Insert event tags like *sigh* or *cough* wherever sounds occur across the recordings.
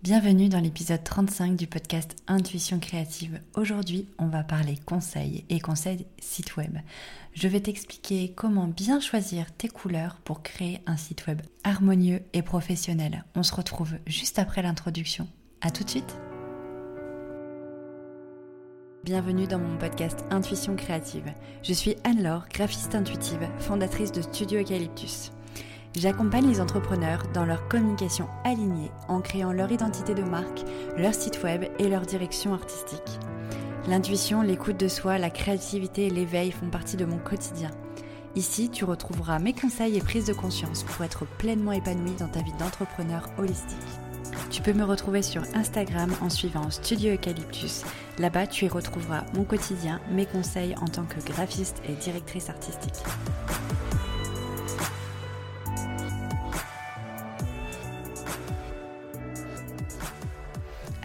Bienvenue dans l'épisode 35 du podcast Intuition créative. Aujourd'hui, on va parler conseils et conseils site web. Je vais t'expliquer comment bien choisir tes couleurs pour créer un site web harmonieux et professionnel. On se retrouve juste après l'introduction. À tout de suite. Bienvenue dans mon podcast Intuition créative. Je suis Anne-Laure, graphiste intuitive, fondatrice de Studio Eucalyptus. J'accompagne les entrepreneurs dans leur communication alignée en créant leur identité de marque, leur site web et leur direction artistique. L'intuition, l'écoute de soi, la créativité et l'éveil font partie de mon quotidien. Ici, tu retrouveras mes conseils et prises de conscience pour être pleinement épanoui dans ta vie d'entrepreneur holistique. Tu peux me retrouver sur Instagram en suivant Studio Eucalyptus. Là-bas, tu y retrouveras mon quotidien, mes conseils en tant que graphiste et directrice artistique.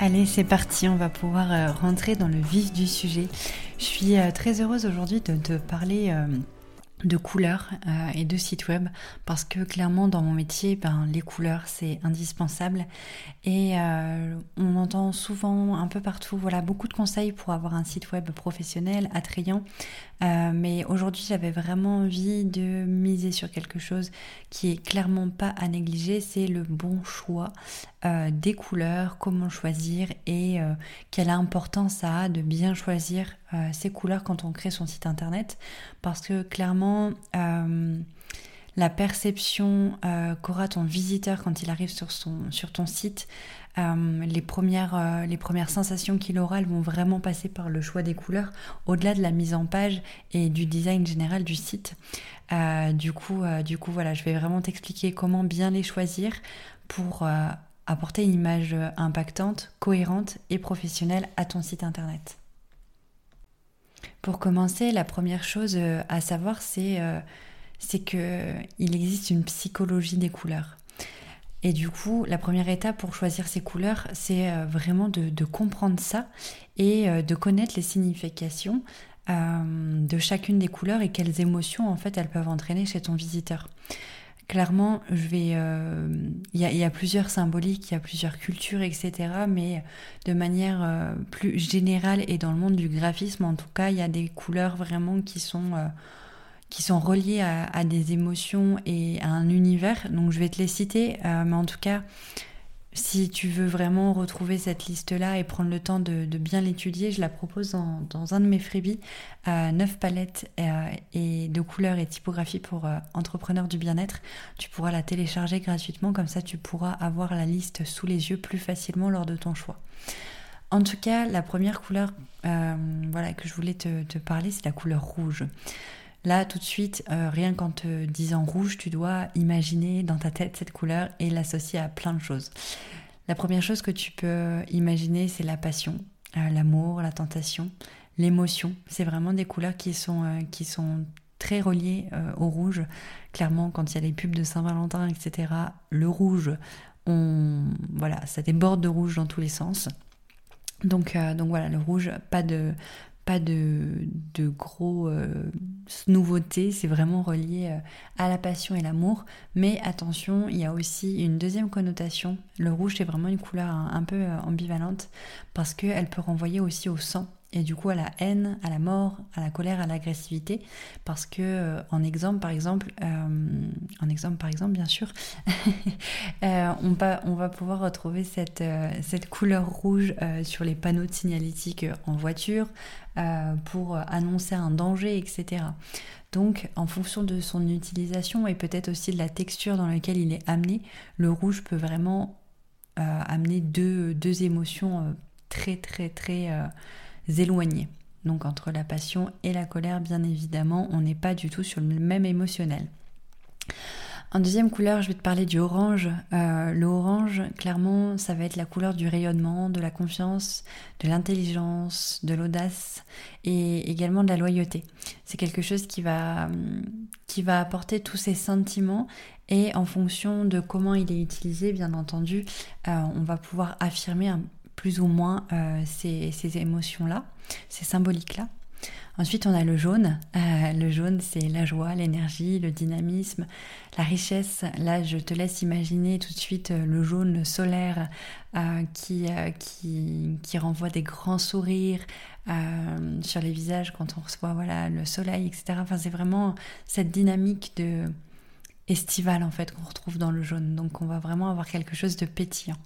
Allez, c'est parti, on va pouvoir euh, rentrer dans le vif du sujet. Je suis euh, très heureuse aujourd'hui de te parler euh, de couleurs et de sites web parce que clairement dans mon métier ben, les couleurs c'est indispensable. Et on entend souvent un peu partout voilà beaucoup de conseils pour avoir un site web professionnel attrayant. Mais aujourd'hui, j'avais vraiment envie de miser sur quelque chose qui est clairement pas à négliger, c'est le bon choix euh, des couleurs, comment choisir et euh, quelle importance ça a de bien choisir ces couleurs quand on crée son site internet. Parce que clairement, la perception qu'aura ton visiteur quand il arrive sur, son, sur ton site, euh, les, premières, euh, les premières sensations qu'il aura, elles vont vraiment passer par le choix des couleurs, au-delà de la mise en page et du design général du site. Euh, du, coup, du coup, voilà, je vais vraiment t'expliquer comment bien les choisir pour apporter une image impactante, cohérente et professionnelle à ton site internet. Pour commencer, la première chose à savoir, c'est c'est qu'il existe une psychologie des couleurs. Et du coup, la première étape pour choisir ces couleurs, c'est euh, vraiment de, comprendre ça et euh, de connaître les significations euh, de chacune des couleurs et quelles émotions en fait elles peuvent entraîner chez ton visiteur. Clairement, je vais, il y, a plusieurs symboliques, il y a plusieurs cultures, etc. Mais de manière plus générale et dans le monde du graphisme, en tout cas, il y a des couleurs vraiment qui sont qui sont reliés à, des émotions et à un univers. Donc je vais te les citer, euh, mais en tout cas, si tu veux vraiment retrouver cette liste-là et prendre le temps de, bien l'étudier, je la propose dans, un de mes freebies, euh, 9 palettes euh, et de couleurs et typographies pour euh, entrepreneurs du bien-être. Tu pourras la télécharger gratuitement, comme ça tu pourras avoir la liste sous les yeux plus facilement lors de ton choix. En tout cas, la première couleur voilà, que je voulais te parler, c'est la couleur rouge. Là, tout de suite, euh, rien qu'en te disant rouge, tu dois imaginer dans ta tête cette couleur et l'associer à plein de choses. La première chose que tu peux imaginer, c'est la passion, euh, l'amour, la tentation, l'émotion. C'est vraiment des couleurs qui sont, euh, qui très reliées au rouge. Clairement, quand il y a les pubs de Saint-Valentin, etc., le rouge, on, voilà, ça déborde de rouge dans tous les sens. Donc, donc voilà, le rouge, pas de, pas de, de gros euh, nouveautés, c'est vraiment relié euh, à la passion et l'amour. Mais attention, il y a aussi une deuxième connotation. Le rouge, c'est vraiment une couleur un, peu euh, ambivalente parce qu'elle peut renvoyer aussi au sang et du coup à la haine, à la mort, à la colère, à l'agressivité, parce que euh, en exemple par exemple, euh, en exemple par exemple bien sûr, *laughs* euh, on, va, pouvoir retrouver cette, cette couleur rouge sur les panneaux de signalétique en voiture pour annoncer un danger, etc. Donc, en fonction de son utilisation et peut-être aussi de la texture dans laquelle il est amené, le rouge peut vraiment amener deux, deux émotions très, très, très éloignés. Donc entre la passion et la colère, bien évidemment, on n'est pas du tout sur le même émotionnel. En deuxième couleur, je vais te parler du orange. Euh, le orange, clairement, ça va être la couleur du rayonnement, de la confiance, de l'intelligence, de l'audace et également de la loyauté. C'est quelque chose qui va, qui va apporter tous ces sentiments et en fonction de comment il est utilisé, bien entendu, euh, on va pouvoir affirmer un plus ou moins euh, ces, émotions-là, ces symboliques-là. Ensuite, on a le jaune. Euh, le jaune, c'est la joie, l'énergie, le dynamisme, la richesse. Là, je te laisse imaginer tout de suite euh, le jaune solaire qui, qui, qui, renvoie des grands sourires sur les visages quand on reçoit voilà, le soleil, etc. Enfin, c'est vraiment cette dynamique de estivale en fait qu'on retrouve dans le jaune. Donc, on va vraiment avoir quelque chose de pétillant.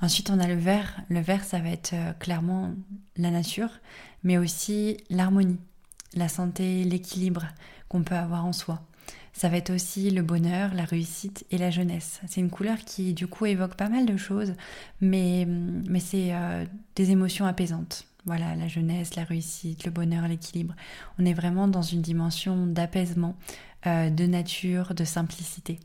Ensuite, on a le vert. Le vert, ça va être clairement la nature, mais aussi l'harmonie, la santé, l'équilibre qu'on peut avoir en soi. Ça va être aussi le bonheur, la réussite et la jeunesse. C'est une couleur qui du coup évoque pas mal de choses, mais, mais c'est euh, des émotions apaisantes. Voilà, la jeunesse, la réussite, le bonheur, l'équilibre. On est vraiment dans une dimension d'apaisement, euh, de nature, de simplicité.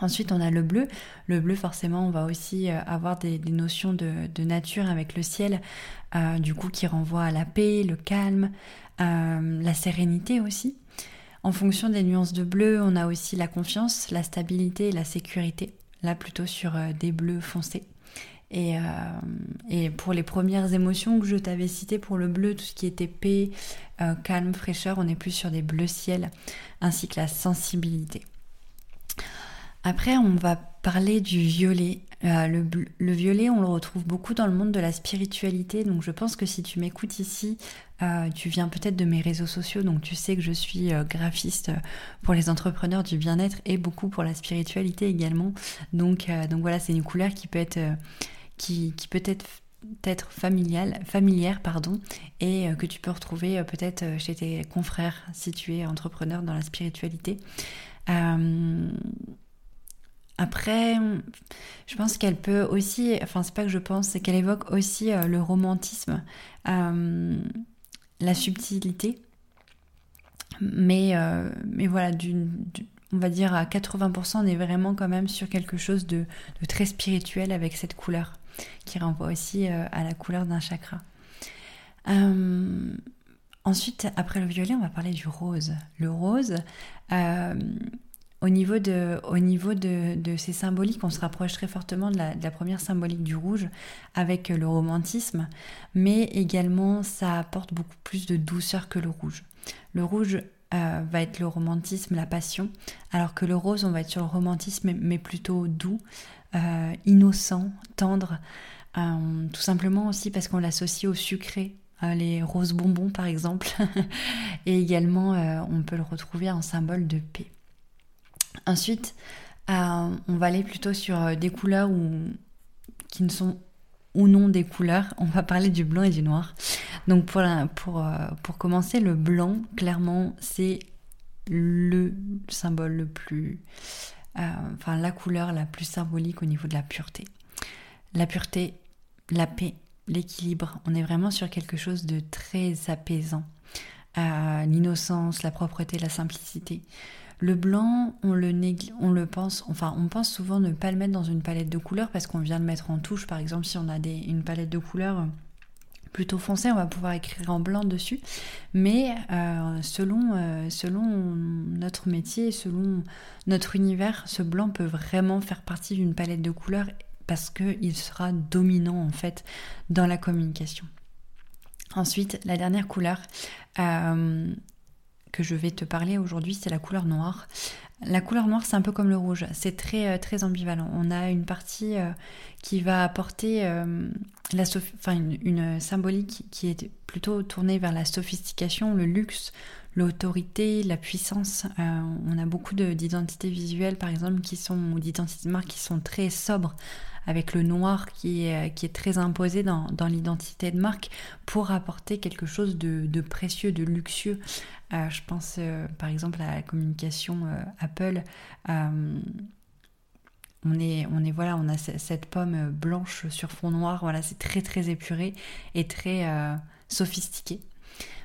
Ensuite, on a le bleu. Le bleu, forcément, on va aussi euh, avoir des, notions de, nature avec le ciel, euh, du coup, qui renvoie à la paix, le calme, euh, la sérénité aussi. En fonction des nuances de bleu, on a aussi la confiance, la stabilité et la sécurité. Là, plutôt sur des bleus foncés. Et, pour les premières émotions que je t'avais citées pour le bleu, tout ce qui était paix, calme, fraîcheur, on est plus sur des bleus ciel, ainsi que la sensibilité. Après, on va parler du violet. Euh, le, violet, on le retrouve beaucoup dans le monde de la spiritualité. Donc, je pense que si tu m'écoutes ici, euh, tu viens peut-être de mes réseaux sociaux. Donc, tu sais que je suis euh, graphiste pour les entrepreneurs du bien-être et beaucoup pour la spiritualité également. Donc, donc voilà, c'est une couleur qui peut être, qui, peut être être familiale, familière pardon, et que tu peux retrouver peut-être chez tes confrères si tu es entrepreneur dans la spiritualité. Après, je pense qu'elle peut aussi, enfin c'est pas que je pense, c'est qu'elle évoque aussi euh, le romantisme, euh, la subtilité, mais, euh, mais voilà, on va dire à 80%, on est vraiment quand même sur quelque chose de, de très spirituel avec cette couleur, qui renvoie aussi à la couleur d'un chakra. ensuite, après le violet, on va parler du rose. Le rose, au niveau de, ces symboliques, on se rapproche très fortement de la, première symbolique du rouge avec le romantisme, mais également ça apporte beaucoup plus de douceur que le rouge. Le rouge euh, va être le romantisme, la passion, alors que le rose, on va être sur le romantisme, mais plutôt doux, euh, innocent, tendre, euh, tout simplement aussi parce qu'on l'associe au sucré, les roses bonbons par exemple, *laughs* et également on peut le retrouver en symbole de paix. Ensuite, euh, on va aller plutôt sur euh, des couleurs qui ne sont ou non des couleurs. On va parler du blanc et du noir. Donc pour, pour, euh, pour commencer, le blanc, clairement, c'est le symbole le plus... enfin, la couleur la plus symbolique au niveau de la pureté. La pureté, la paix, l'équilibre. On est vraiment sur quelque chose de très apaisant. L'innocence, la propreté, la simplicité. Le blanc, on le, pense, enfin, on pense souvent ne pas le mettre dans une palette de couleurs parce qu'on vient le mettre en touche. Par exemple, si on a une palette de couleurs plutôt foncée, on va pouvoir écrire en blanc dessus. Mais euh, selon, euh, selon notre métier, selon notre univers, ce blanc peut vraiment faire partie d'une palette de couleurs parce qu'il sera dominant en fait dans la communication. Ensuite, la dernière couleur, euh, que je vais te parler aujourd'hui, c'est la couleur noire. La couleur noire, c'est un peu comme le rouge, c'est très, euh, très ambivalent. On a une partie euh, qui va apporter euh, la enfin, une, symbolique qui est plutôt tournée vers la sophistication, le luxe, l'autorité, la puissance. on a beaucoup d'identités visuelles, par exemple, qui sont, ou d'identités de marque qui sont très sobres, avec le noir qui est, qui est très imposé dans, l'identité de marque pour apporter quelque chose de, précieux, de luxueux. Euh, je pense euh, par exemple à la communication euh, Apple. on est, on est voilà, on a cette pomme blanche sur fond noir. Voilà, c'est très très épuré et très sophistiqué.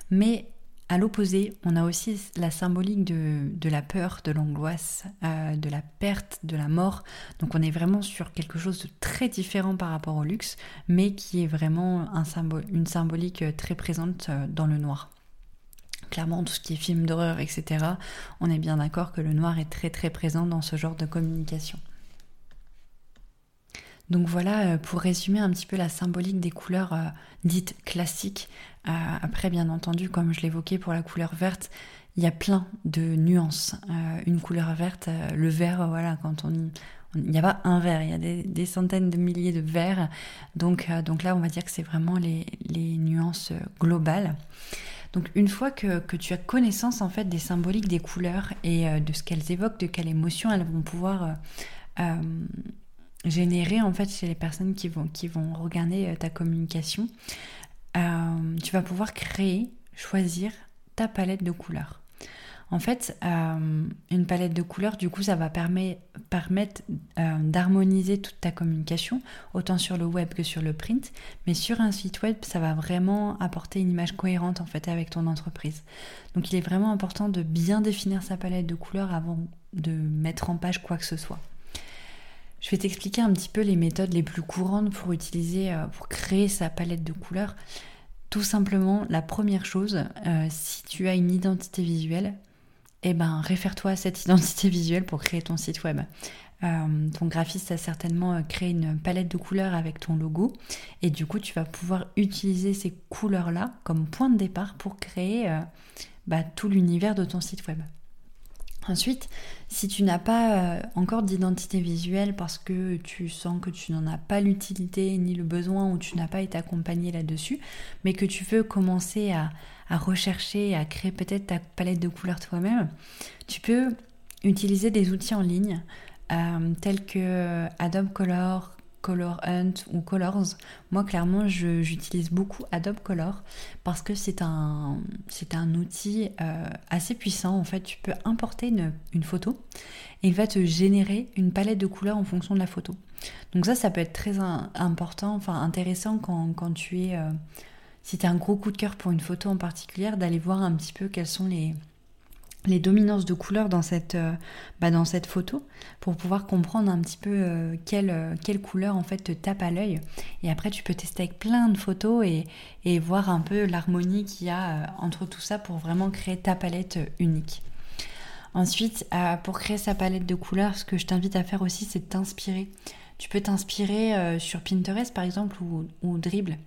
Mais à l'opposé, on a aussi la symbolique de, la peur, de l'angoisse, de la perte, de la mort. Donc on est vraiment sur quelque chose de très différent par rapport au luxe, mais qui est vraiment un symbole, une symbolique très présente dans le noir. Clairement, tout ce qui est film d'horreur, etc., on est bien d'accord que le noir est très très présent dans ce genre de communication. Donc voilà, pour résumer un petit peu la symbolique des couleurs dites classiques. après, bien entendu, comme je l'évoquais pour la couleur verte, il y a plein de nuances. une couleur verte, le vert, voilà, quand on, il n'y a pas un verre, il y a des, centaines de milliers de verres. Donc, euh, donc là, on va dire que c'est vraiment les, nuances euh, globales. Donc une fois que, tu as connaissance en fait des symboliques des couleurs et euh, de ce qu'elles évoquent, de quelle émotion elles vont pouvoir générer en fait chez les personnes qui vont regarder ta communication, tu vas pouvoir créer, choisir ta palette de couleurs. En fait, euh, une palette de couleurs, du coup, ça va permettre euh, d'harmoniser toute ta communication, autant sur le web que sur le print. Mais sur un site web, ça va vraiment apporter une image cohérente en fait avec ton entreprise. Donc, il est vraiment important de bien définir sa palette de couleurs avant de mettre en page quoi que ce soit. Je vais t'expliquer un petit peu les méthodes les plus courantes pour utiliser, euh, pour créer sa palette de couleurs. Tout simplement, la première chose, si tu as une identité visuelle, eh ben, réfère-toi à cette *laughs* identité visuelle pour créer ton site web. Euh, ton graphiste a certainement euh, créé une palette de couleurs avec ton logo et du coup tu vas pouvoir utiliser ces couleurs là comme point de départ pour créer euh, bah, tout l'univers de ton site web. Ensuite, si tu n'as pas encore d'identité visuelle parce que tu sens que tu n'en as pas l'utilité ni le besoin ou tu n'as pas été accompagné là-dessus, mais que tu veux commencer à, à rechercher, à créer peut-être ta palette de couleurs toi-même, tu peux utiliser des outils en ligne euh, tels que Adobe Color, Color Hunt ou Colors. Moi, clairement, j'utilise beaucoup Adobe Color parce que c'est un, un outil euh, assez puissant. En fait, tu peux importer une, photo et il va te générer une palette de couleurs en fonction de la photo. Donc ça, ça peut être très important, enfin intéressant quand, quand tu es euh, si tu un gros coup de cœur pour une photo en particulier, d'aller voir un petit peu quelles sont les, dominances de couleurs dans cette, euh, bah, dans cette photo pour pouvoir comprendre un petit peu euh, quelle, euh, quelle, couleur en fait te tape à l'œil. Et après, tu peux tester avec plein de photos et, et voir un peu l'harmonie qu'il y a entre tout ça pour vraiment créer ta palette unique. Ensuite, pour créer sa palette de couleurs, ce que je t'invite à faire aussi, c'est de t'inspirer. Tu peux t'inspirer sur Pinterest par exemple ou, ou Dribble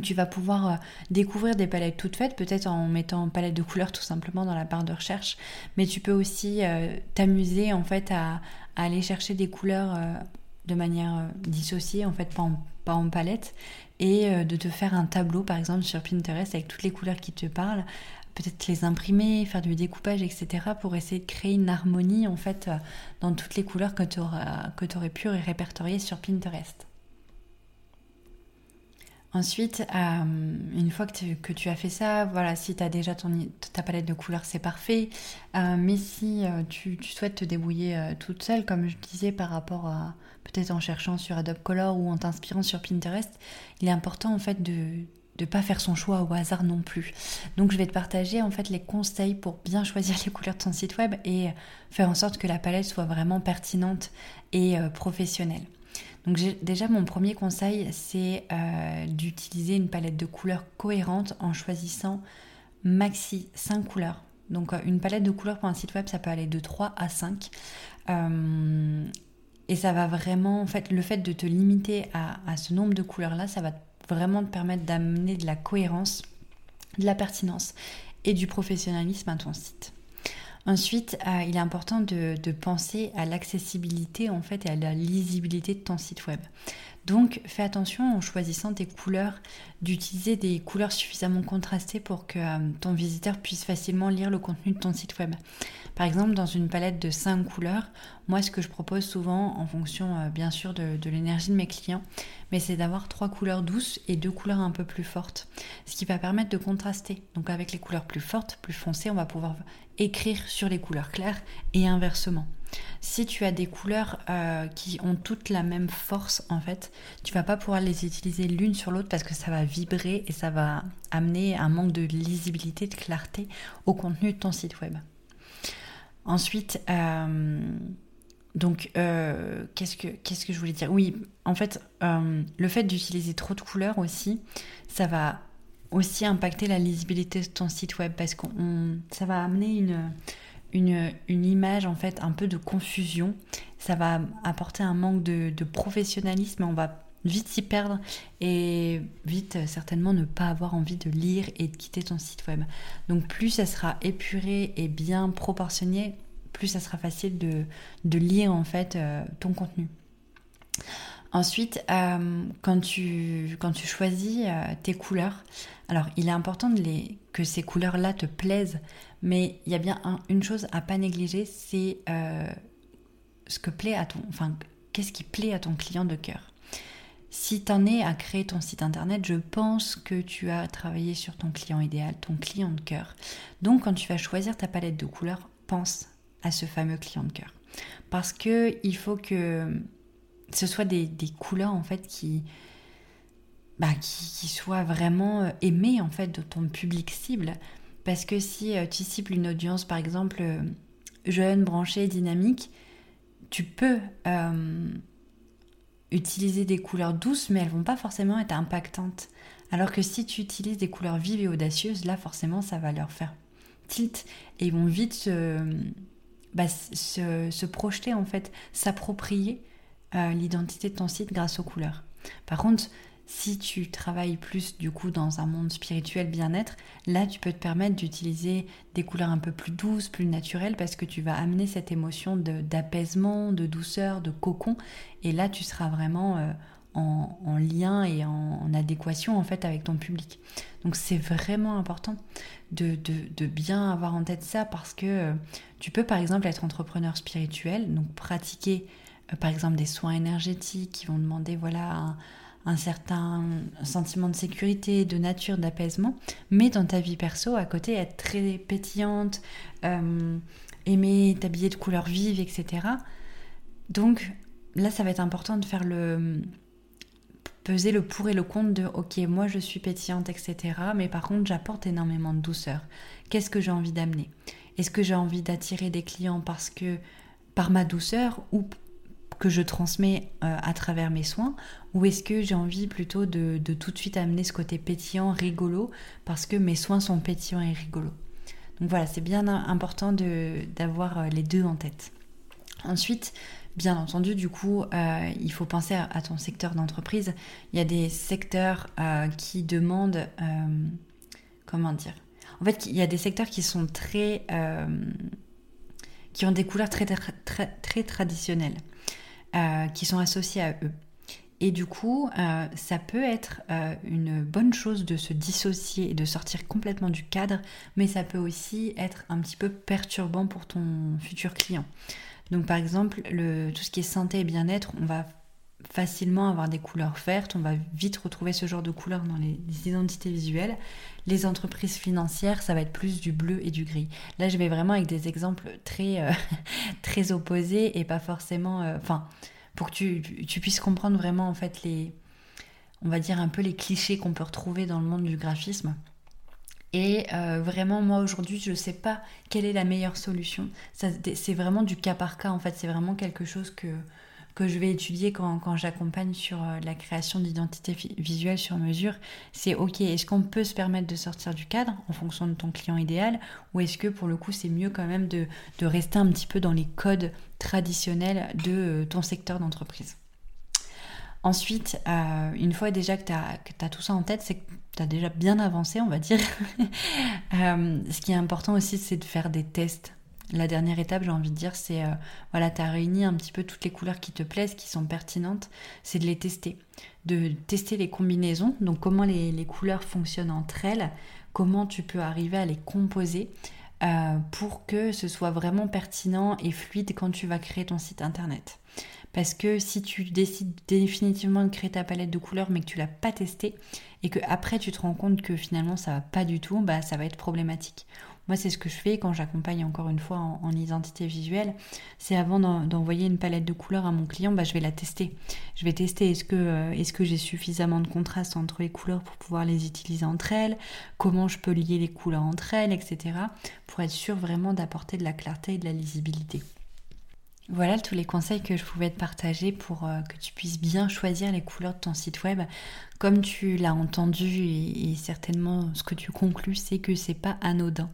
tu vas pouvoir euh, découvrir des palettes toutes faites, peut-être en mettant palette de couleurs tout simplement dans la barre de recherche, mais tu peux aussi euh, t'amuser en fait à, aller chercher des couleurs euh, de manière dissociée, en fait pas en, palette, et de te faire un tableau par exemple sur Pinterest avec toutes les couleurs qui te parlent, peut-être les imprimer, faire du découpage, etc. pour essayer de créer une harmonie en fait dans toutes les couleurs que tu aurais pu répertorier sur Pinterest. Ensuite, euh, une fois que tu, as fait ça, voilà, si tu as déjà ton, ta palette de couleurs, c'est parfait. Euh, mais si euh, tu, souhaites te débrouiller toute seule, comme je disais, par rapport à peut-être en cherchant sur Adobe Color ou en t'inspirant sur Pinterest, il est important en fait de ne pas faire son choix au hasard non plus. Donc je vais te partager en fait les conseils pour bien choisir les couleurs de ton site web et faire en sorte que la palette soit vraiment pertinente et professionnelle. Donc déjà mon premier conseil c'est euh, d'utiliser une palette de couleurs cohérente en choisissant maxi 5 couleurs. Donc euh, une palette de couleurs pour un site web ça peut aller de 3 à 5. Euh, et ça va vraiment, en fait, le fait de te limiter à, à ce nombre de couleurs-là, ça va vraiment te permettre d'amener de la cohérence, de la pertinence et du professionnalisme à ton site. Ensuite, euh, il est important de, penser à l'accessibilité en fait et à la lisibilité de ton site web. Donc fais attention en choisissant tes couleurs, d'utiliser des couleurs suffisamment contrastées pour que euh, ton visiteur puisse facilement lire le contenu de ton site web. Par exemple, dans une palette de 5 couleurs, moi ce que je propose souvent, en fonction euh, bien sûr de, l'énergie de mes clients, mais c'est d'avoir trois couleurs douces et deux couleurs un peu plus fortes, ce qui va permettre de contraster. Donc avec les couleurs plus fortes, plus foncées, on va pouvoir écrire sur les couleurs claires et inversement. Si tu as des couleurs euh, qui ont toutes la même force, en fait, tu vas pas pouvoir les utiliser l'une sur l'autre parce que ça va vibrer et ça va amener un manque de lisibilité, de clarté au contenu de ton site web. Ensuite, euh, donc, euh, qu'est-ce, que, je voulais dire? Oui, en fait, le fait d'utiliser trop de couleurs aussi, ça va aussi impacter la lisibilité de ton site web parce que ça va amener une, une, une, image en fait un peu de confusion. ça va apporter un manque de, professionnalisme, on va vite s'y perdre et vite certainement ne pas avoir envie de lire et de quitter ton site web. Donc plus ça sera épuré et bien proportionné, plus ça sera facile de, lire en fait euh, ton contenu. Ensuite, euh, quand, tu, quand tu choisis euh, tes couleurs, alors il est important de les, que ces couleurs-là te plaisent, mais il y a bien une chose à pas négliger, c'est ce que plaît à ton, enfin, qu'est-ce qui plaît à ton client de cœur. Si tu en es à créer ton site internet, je pense que tu as travaillé sur ton client idéal, ton client de cœur. Donc quand tu vas choisir ta palette de couleurs, pense à ce fameux client de cœur. Parce que il faut que ce soit des, couleurs en fait qui, bah, qui, soient vraiment euh, aimées en fait de ton public cible. Parce que si euh, tu cibles une audience par exemple euh, jeune, branchée, dynamique, tu peux utiliser des couleurs douces, mais elles vont pas forcément être impactantes. Alors que si tu utilises des couleurs vives et audacieuses, là forcément ça va leur faire tilt et ils vont vite se, bah, se, projeter en fait, s'approprier l'identité de ton site grâce aux couleurs. Par contre, si tu travailles plus du coup dans un monde spirituel bien-être, là tu peux te permettre d'utiliser des couleurs un peu plus douces, plus naturelles, parce que tu vas amener cette émotion d'apaisement, de, douceur, de cocon, et là tu seras vraiment euh, en, lien et en, adéquation en fait avec ton public. Donc c'est vraiment important de, bien avoir en tête ça parce que euh, tu peux par exemple être entrepreneur spirituel, donc pratiquer par exemple des soins énergétiques qui vont demander voilà un, certain sentiment de sécurité, de nature, d'apaisement, mais dans ta vie perso, à côté, être très pétillante, euh, aimer t'habiller de couleurs vives, etc. Donc là, ça va être important de faire le, peser le pour et le contre de ok moi je suis pétillante etc mais par contre j'apporte énormément de douceur. Qu'est-ce que j'ai envie d'amener? Est-ce que j'ai envie d'attirer des clients parce que par ma douceur ou que je transmets euh, à travers mes soins ou est-ce que j'ai envie plutôt de, tout de suite amener ce côté pétillant rigolo parce que mes soins sont pétillants et rigolos. Donc voilà c'est bien important d'avoir euh, les deux en tête. Ensuite Bien entendu, du coup, euh, il faut penser à, ton secteur d'entreprise. Il y a des secteurs qui demandent, comment dire? En fait, il y a des secteurs qui sont très, qui ont des couleurs très, très, traditionnelles, qui sont associées à eux. Et du coup, ça peut être une bonne chose de se dissocier et de sortir complètement du cadre, mais ça peut aussi être un petit peu perturbant pour ton futur client. Donc par exemple, le, tout ce qui est santé et bien-être, on va facilement avoir des couleurs vertes, on va vite retrouver ce genre de couleurs dans les, identités visuelles. Les entreprises financières, ça va être plus du bleu et du gris. Là, je vais vraiment avec des exemples très, euh, *laughs* très opposés et pas forcément... Euh, enfin, pour que tu, tu, puisses comprendre vraiment en fait les... On va dire un peu les clichés qu'on peut retrouver dans le monde du graphisme. Et euh, vraiment, moi aujourd'hui, je ne sais pas quelle est la meilleure solution. C'est vraiment du cas par cas, en fait. C'est vraiment quelque chose que, que je vais étudier quand, j'accompagne sur euh, la création d'identité visuelle sur mesure. C'est ok, est-ce qu'on peut se permettre de sortir du cadre en fonction de ton client idéal Ou est-ce que pour le coup, c'est mieux quand même de, rester un petit peu dans les codes traditionnels de euh, ton secteur d'entreprise? Ensuite, euh, une fois déjà que tu as, tout ça en tête, c'est que tu as déjà bien avancé, on va dire. *laughs* Ce qui est important aussi, c'est de faire des tests. La dernière étape, j'ai envie de dire, c'est, euh, voilà, tu as réuni un petit peu toutes les couleurs qui te plaisent, qui sont pertinentes, c'est de les tester. De tester les combinaisons, donc comment les, couleurs fonctionnent entre elles, comment tu peux arriver à les composer. pour que ce soit vraiment pertinent et fluide quand tu vas créer ton site internet. Parce que si tu décides définitivement de créer ta palette de couleurs mais que tu l'as pas testée et que après tu te rends compte que finalement ça va pas du tout, bah ça va être problématique. Moi c'est ce que je fais quand j'accompagne encore une fois en, identité visuelle, c'est avant d'envoyer une palette de couleurs à mon client, bah je vais la tester. Je vais tester est-ce que euh, est-ce que j'ai suffisamment de contraste entre les couleurs pour pouvoir les utiliser entre elles, comment je peux lier les couleurs entre elles, etc. pour être sûr vraiment d'apporter de la clarté et de la lisibilité. Voilà tous les conseils que je pouvais te partager pour euh, que tu puisses bien choisir les couleurs de ton site web. Comme tu l'as entendu et, et, certainement ce que tu conclus, c'est que c'est pas anodin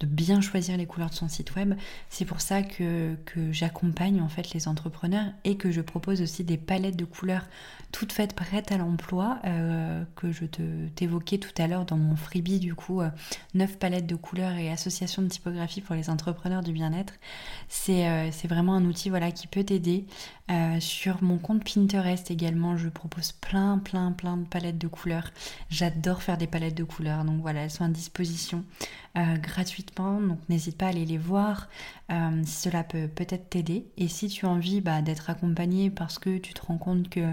de bien choisir les couleurs de son site web. C'est pour ça que, j'accompagne en fait les entrepreneurs et que je propose aussi des palettes de couleurs toutes faites prêtes à l'emploi euh, que je t'évoquais tout à l'heure dans mon freebie du coup euh, 9 palettes de couleurs et associations de typographie pour les entrepreneurs du bien-être. C'est euh, vraiment un outil voilà qui peut t'aider. Euh, sur mon compte Pinterest également, je propose plein plein plein de palettes de couleurs. J'adore faire des palettes de couleurs donc voilà, elles sont à disposition gratuitement donc n'hésite pas à aller les voir si cela peut peut-être t'aider. Et si tu as envie bah, d'être accompagné parce que tu te rends compte que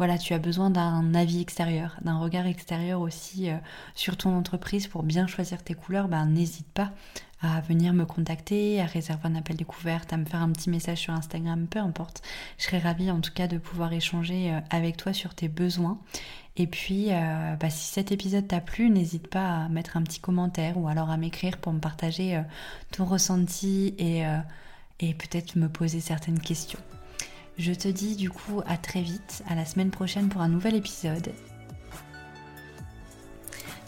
voilà, tu as besoin d'un avis extérieur, d'un regard extérieur aussi euh, sur ton entreprise pour bien choisir tes couleurs, ben, n'hésite pas à venir me contacter, à réserver un appel découverte, à me faire un petit message sur Instagram, peu importe. Je serais ravie en tout cas de pouvoir échanger euh, avec toi sur tes besoins. Et puis, euh, bah, si cet épisode t'a plu, n'hésite pas à mettre un petit commentaire ou alors à m'écrire pour me partager ton ressenti et, et peut-être me poser certaines questions. Je te dis du coup à très vite, à la semaine prochaine pour un nouvel épisode.